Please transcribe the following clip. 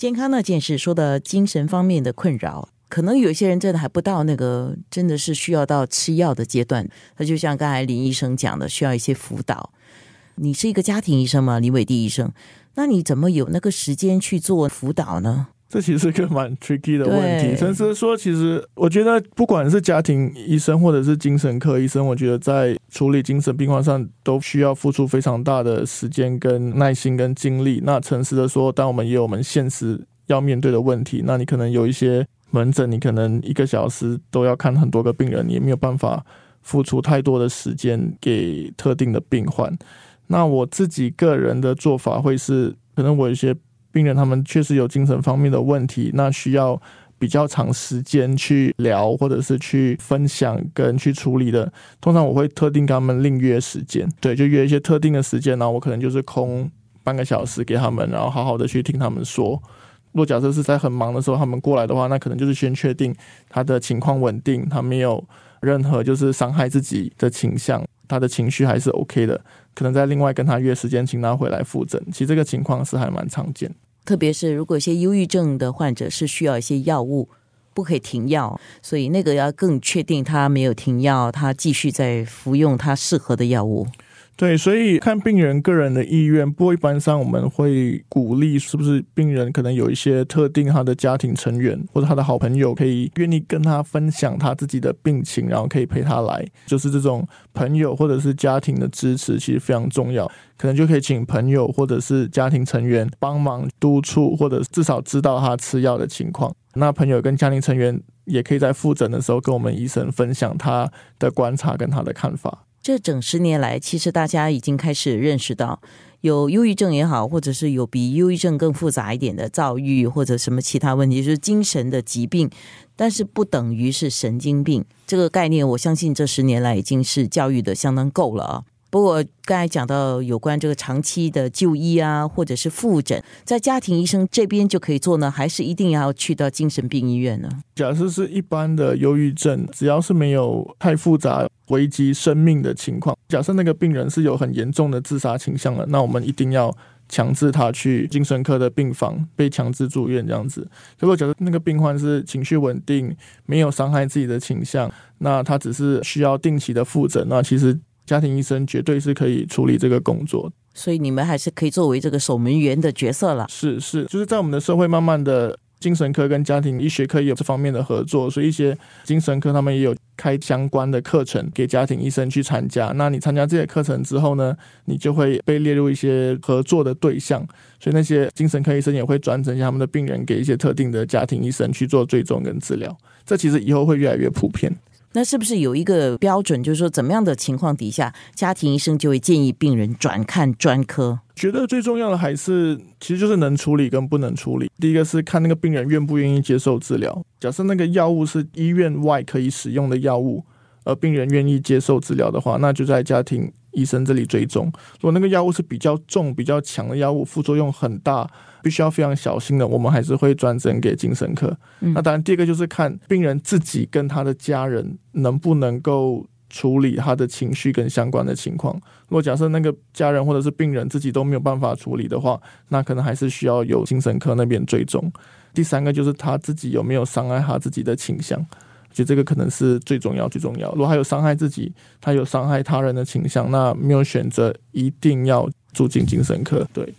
健康那件事说的精神方面的困扰，可能有些人真的还不到那个真的是需要到吃药的阶段。他就像刚才林医生讲的，需要一些辅导。你是一个家庭医生吗？李伟迪医生，那你怎么有那个时间去做辅导呢？这其实是个蛮 tricky 的问题。对甚至说，其实我觉得，不管是家庭医生或者是精神科医生，我觉得在处理精神病患上都需要付出非常大的时间、跟耐心、跟精力。那诚实的说，当我们也有我们现实要面对的问题，那你可能有一些门诊，你可能一个小时都要看很多个病人，你也没有办法付出太多的时间给特定的病患。那我自己个人的做法会是，可能我有一些病人他们确实有精神方面的问题，那需要比较长时间去聊，或者是去分享跟去处理的。通常我会特定跟他们另约时间，对，就约一些特定的时间，然后我可能就是空半个小时给他们，然后好好的去听他们说。若假设是在很忙的时候他们过来的话，那可能就是先确定他的情况稳定，他没有任何就是伤害自己的倾向，他的情绪还是 OK 的，可能再另外跟他约时间，请他回来复诊。其实这个情况是还蛮常见。特别是如果一些忧郁症的患者是需要一些药物，不可以停药，所以那个要更确定他没有停药，他继续在服用他适合的药物。对，所以看病人个人的意愿。不过一般上我们会鼓励，是不是病人可能有一些特定他的家庭成员或者他的好朋友，可以愿意跟他分享他自己的病情，然后可以陪他来，就是这种朋友或者是家庭的支持，其实非常重要。可能就可以请朋友或者是家庭成员帮忙督促，或者至少知道他吃药的情况。那朋友跟家庭成员也可以在复诊的时候跟我们医生分享他的观察跟他的看法。这整十年来，其实大家已经开始认识到，有忧郁症也好，或者是有比忧郁症更复杂一点的躁郁，或者什么其他问题，就是精神的疾病，但是不等于是神经病。这个概念，我相信这十年来已经是教育的相当够了啊。不过刚才讲到有关这个长期的就医啊，或者是复诊，在家庭医生这边就可以做呢，还是一定要去到精神病医院呢？假设是一般的忧郁症，只要是没有太复杂、危及生命的情况，假设那个病人是有很严重的自杀倾向了，那我们一定要强制他去精神科的病房被强制住院这样子。如果假设那个病患是情绪稳定，没有伤害自己的倾向，那他只是需要定期的复诊，那其实家庭医生绝对是可以处理这个工作。所以你们还是可以作为这个守门员的角色了。是是，就是在我们的社会慢慢的。精神科跟家庭医学科也有这方面的合作，所以一些精神科他们也有开相关的课程给家庭医生去参加。那你参加这些课程之后呢，你就会被列入一些合作的对象，所以那些精神科医生也会转诊一下他们的病人给一些特定的家庭医生去做追踪跟治疗。这其实以后会越来越普遍。那是不是有一个标准，就是说怎么样的情况底下，家庭医生就会建议病人转看专科？觉得最重要的还是，其实就是能处理跟不能处理。第一个是看那个病人愿不愿意接受治疗。假设那个药物是医院外可以使用的药物，而病人愿意接受治疗的话，那就在家庭医生这里追踪。如果那个药物是比较重、比较强的药物，副作用很大，必须要非常小心的，我们还是会转诊给精神科。嗯那当然，第二个就是看病人自己跟他的家人能不能够处理他的情绪跟相关的情况。如果假设那个家人或者是病人自己都没有办法处理的话，那可能还是需要有精神科那边追踪。第三个就是他自己有没有伤害他自己的倾向，就这个可能是最重要最重要。如果他有伤害自己，他有伤害他人的倾向，那没有选择一定要住进精神科。对。